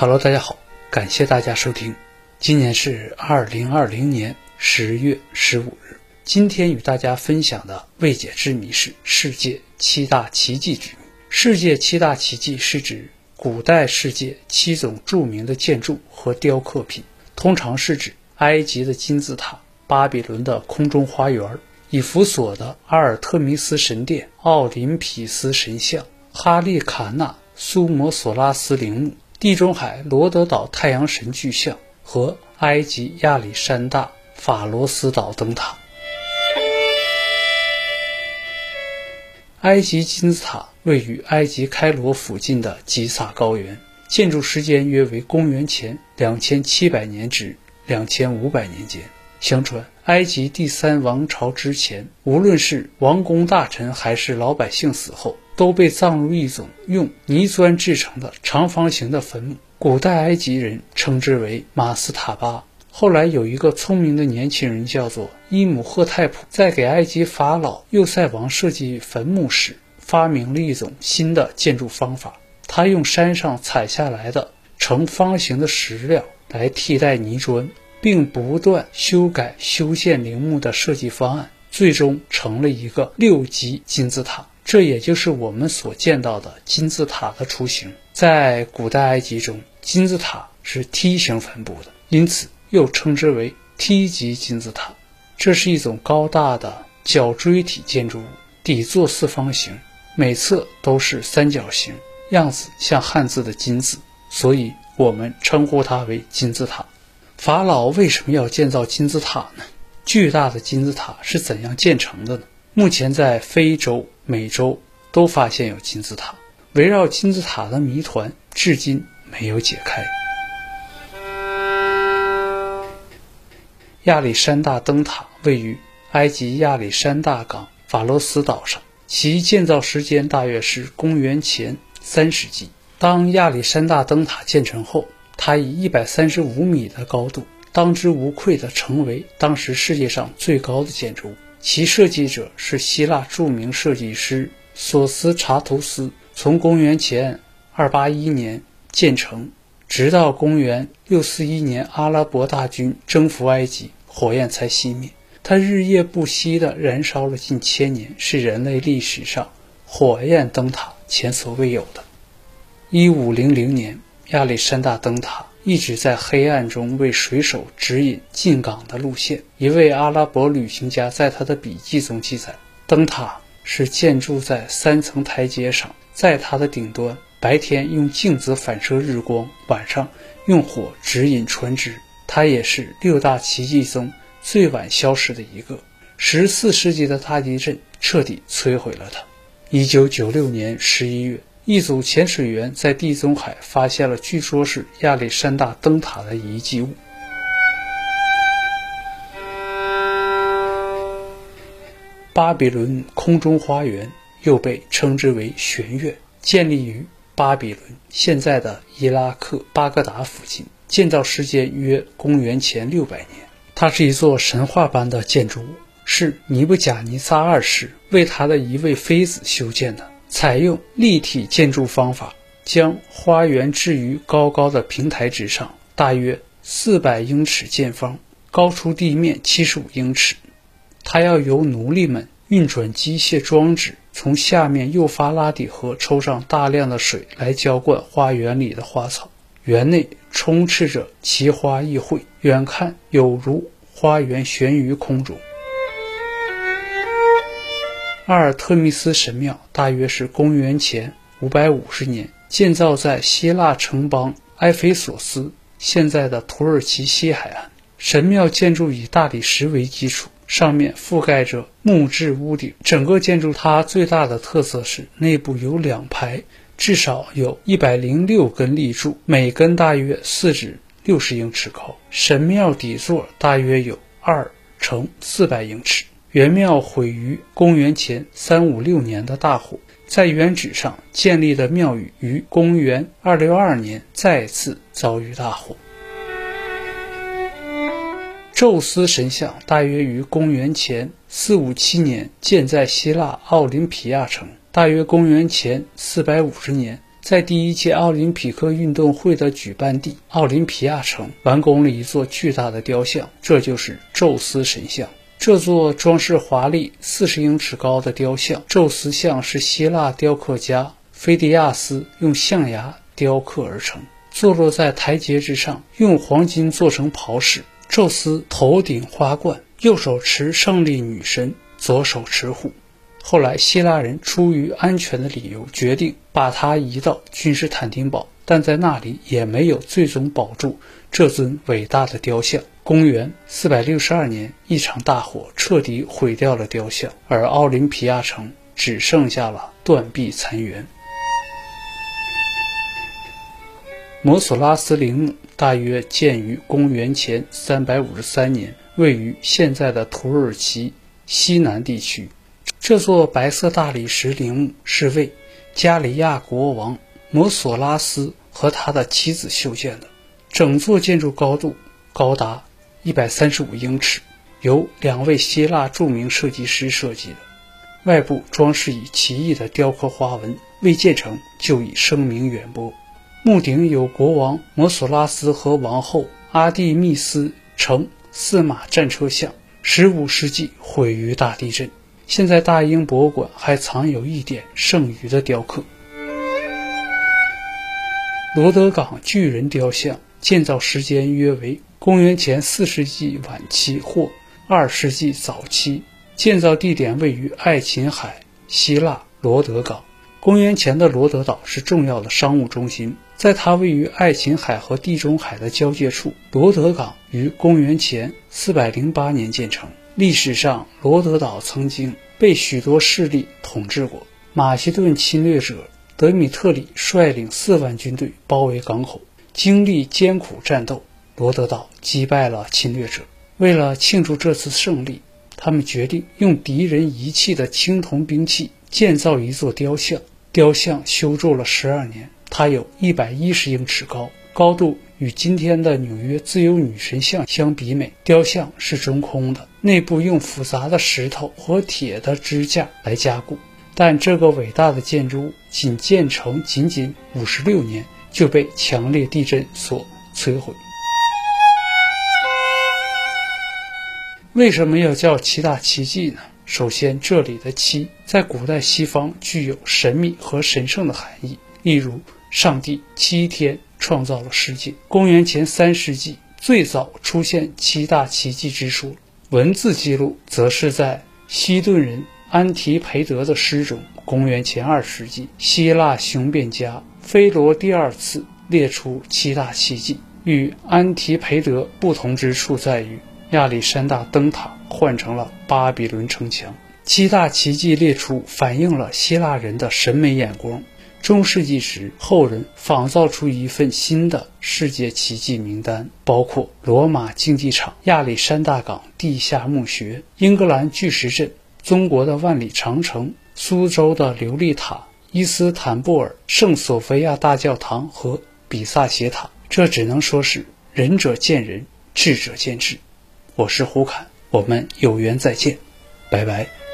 Hello，大家好，感谢大家收听。今年是二零二零年十月十五日。今天与大家分享的未解之谜是世界七大奇迹之谜。世界七大奇迹是指古代世界七种著名的建筑和雕刻品，通常是指埃及的金字塔、巴比伦的空中花园、以弗所的阿尔特弥斯神殿、奥林匹斯神像、哈利卡纳苏摩索拉斯陵墓。地中海罗德岛太阳神巨像和埃及亚历山大法罗斯岛灯塔。埃及金字塔位于埃及开罗附近的吉萨高原，建筑时间约为公元前两千七百年至两千五百年间。相传，埃及第三王朝之前，无论是王公大臣还是老百姓死后。都被葬入一种用泥砖制成的长方形的坟墓，古代埃及人称之为马斯塔巴。后来有一个聪明的年轻人叫做伊姆赫泰普，在给埃及法老幼塞王设计坟墓时，发明了一种新的建筑方法。他用山上采下来的呈方形的石料来替代泥砖，并不断修改修建陵墓的设计方案，最终成了一个六级金字塔。这也就是我们所见到的金字塔的雏形。在古代埃及中，金字塔是梯形分布的，因此又称之为梯级金字塔。这是一种高大的角锥体建筑物，底座四方形，每侧都是三角形，样子像汉字的“金”字，所以我们称呼它为金字塔。法老为什么要建造金字塔呢？巨大的金字塔是怎样建成的呢？目前在非洲。美洲都发现有金字塔，围绕金字塔的谜团至今没有解开。亚历山大灯塔位于埃及亚历山大港法罗斯岛上，其建造时间大约是公元前三世纪。当亚历山大灯塔建成后，它以一百三十五米的高度，当之无愧地成为当时世界上最高的建筑物。其设计者是希腊著名设计师索斯查图斯。从公元前281年建成，直到公元641年阿拉伯大军征服埃及，火焰才熄灭。它日夜不息地燃烧了近千年，是人类历史上火焰灯塔前所未有的。1500年，亚历山大灯塔。一直在黑暗中为水手指引进港的路线。一位阿拉伯旅行家在他的笔记中记载：灯塔是建筑在三层台阶上，在它的顶端，白天用镜子反射日光，晚上用火指引船只。它也是六大奇迹中最晚消失的一个。十四世纪的大地震彻底摧毁了它。一九九六年十一月。一组潜水员在地中海发现了据说是亚历山大灯塔的遗迹物。巴比伦空中花园又被称之为玄月，建立于巴比伦（现在的伊拉克巴格达附近），建造时间约公元前六百年。它是一座神话般的建筑物，是尼布甲尼撒二世为他的一位妃子修建的。采用立体建筑方法，将花园置于高高的平台之上，大约四百英尺见方，高出地面七十五英尺。它要由奴隶们运转机械装置，从下面幼发拉底河抽上大量的水来浇灌花园里的花草。园内充斥着奇花异卉，远看有如花园悬于空中。阿尔特弥斯神庙大约是公元前550年建造在希腊城邦埃菲索斯（现在的土耳其西海岸）。神庙建筑以大理石为基础，上面覆盖着木质屋顶。整个建筑它最大的特色是内部有两排，至少有一百零六根立柱，每根大约四至六十英尺高。神庙底座大约有二乘四百英尺。原庙毁于公元前三五六年的大火，在原址上建立的庙宇于公元二六二年再次遭遇大火。宙斯神像大约于公元前四五七年建在希腊奥林匹亚城，大约公元前四百五十年在第一届奥林匹克运动会的举办地奥林匹亚城完工了一座巨大的雕像，这就是宙斯神像。这座装饰华丽、四十英尺高的雕像，宙斯像是希腊雕刻家菲迪亚斯用象牙雕刻而成，坐落在台阶之上，用黄金做成袍饰。宙斯头顶花冠，右手持胜利女神，左手持虎。后来，希腊人出于安全的理由，决定把它移到君士坦丁堡，但在那里也没有最终保住这尊伟大的雕像。公元462年，一场大火彻底毁掉了雕像，而奥林匹亚城只剩下了断壁残垣。摩索拉斯陵墓大约建于公元前353年，位于现在的土耳其西南地区。这座白色大理石陵墓是为加里亚国王摩索拉斯和他的妻子修建的。整座建筑高度高达一百三十五英尺，由两位希腊著名设计师设计的。外部装饰以奇异的雕刻花纹，未建成就已声名远播。墓顶有国王摩索拉斯和王后阿蒂密斯乘四马战车像，十五世纪毁于大地震。现在大英博物馆还藏有一点剩余的雕刻。罗德港巨人雕像建造时间约为公元前四世纪晚期或二世纪早期，建造地点位于爱琴海，希腊罗德港。公元前的罗德岛是重要的商务中心，在它位于爱琴海和地中海的交界处。罗德港于公元前四百零八年建成。历史上，罗德岛曾经被许多势力统治过。马其顿侵略者德米特里率领四万军队包围港口，经历艰苦战斗，罗德岛击败了侵略者。为了庆祝这次胜利，他们决定用敌人遗弃的青铜兵器建造一座雕像。雕像修筑了十二年，它有一百一十英尺高，高度。与今天的纽约自由女神像相比美，雕像是中空的，内部用复杂的石头和铁的支架来加固。但这个伟大的建筑物仅建成仅仅五十六年就被强烈地震所摧毁。为什么要叫七大奇迹呢？首先，这里的七在古代西方具有神秘和神圣的含义，例如上帝七天。创造了世界。公元前三世纪，最早出现七大奇迹之说，文字记录则是在西顿人安提培德的诗中。公元前二世纪，希腊雄辩家菲罗第二次列出七大奇迹。与安提培德不同之处在于，亚历山大灯塔换成了巴比伦城墙。七大奇迹列出，反映了希腊人的审美眼光。中世纪时，后人仿造出一份新的世界奇迹名单，包括罗马竞技场、亚历山大港地下墓穴、英格兰巨石阵、中国的万里长城、苏州的琉璃塔、伊斯坦布尔圣索菲亚大教堂和比萨斜塔。这只能说是仁者见仁，智者见智。我是胡侃，我们有缘再见，拜拜。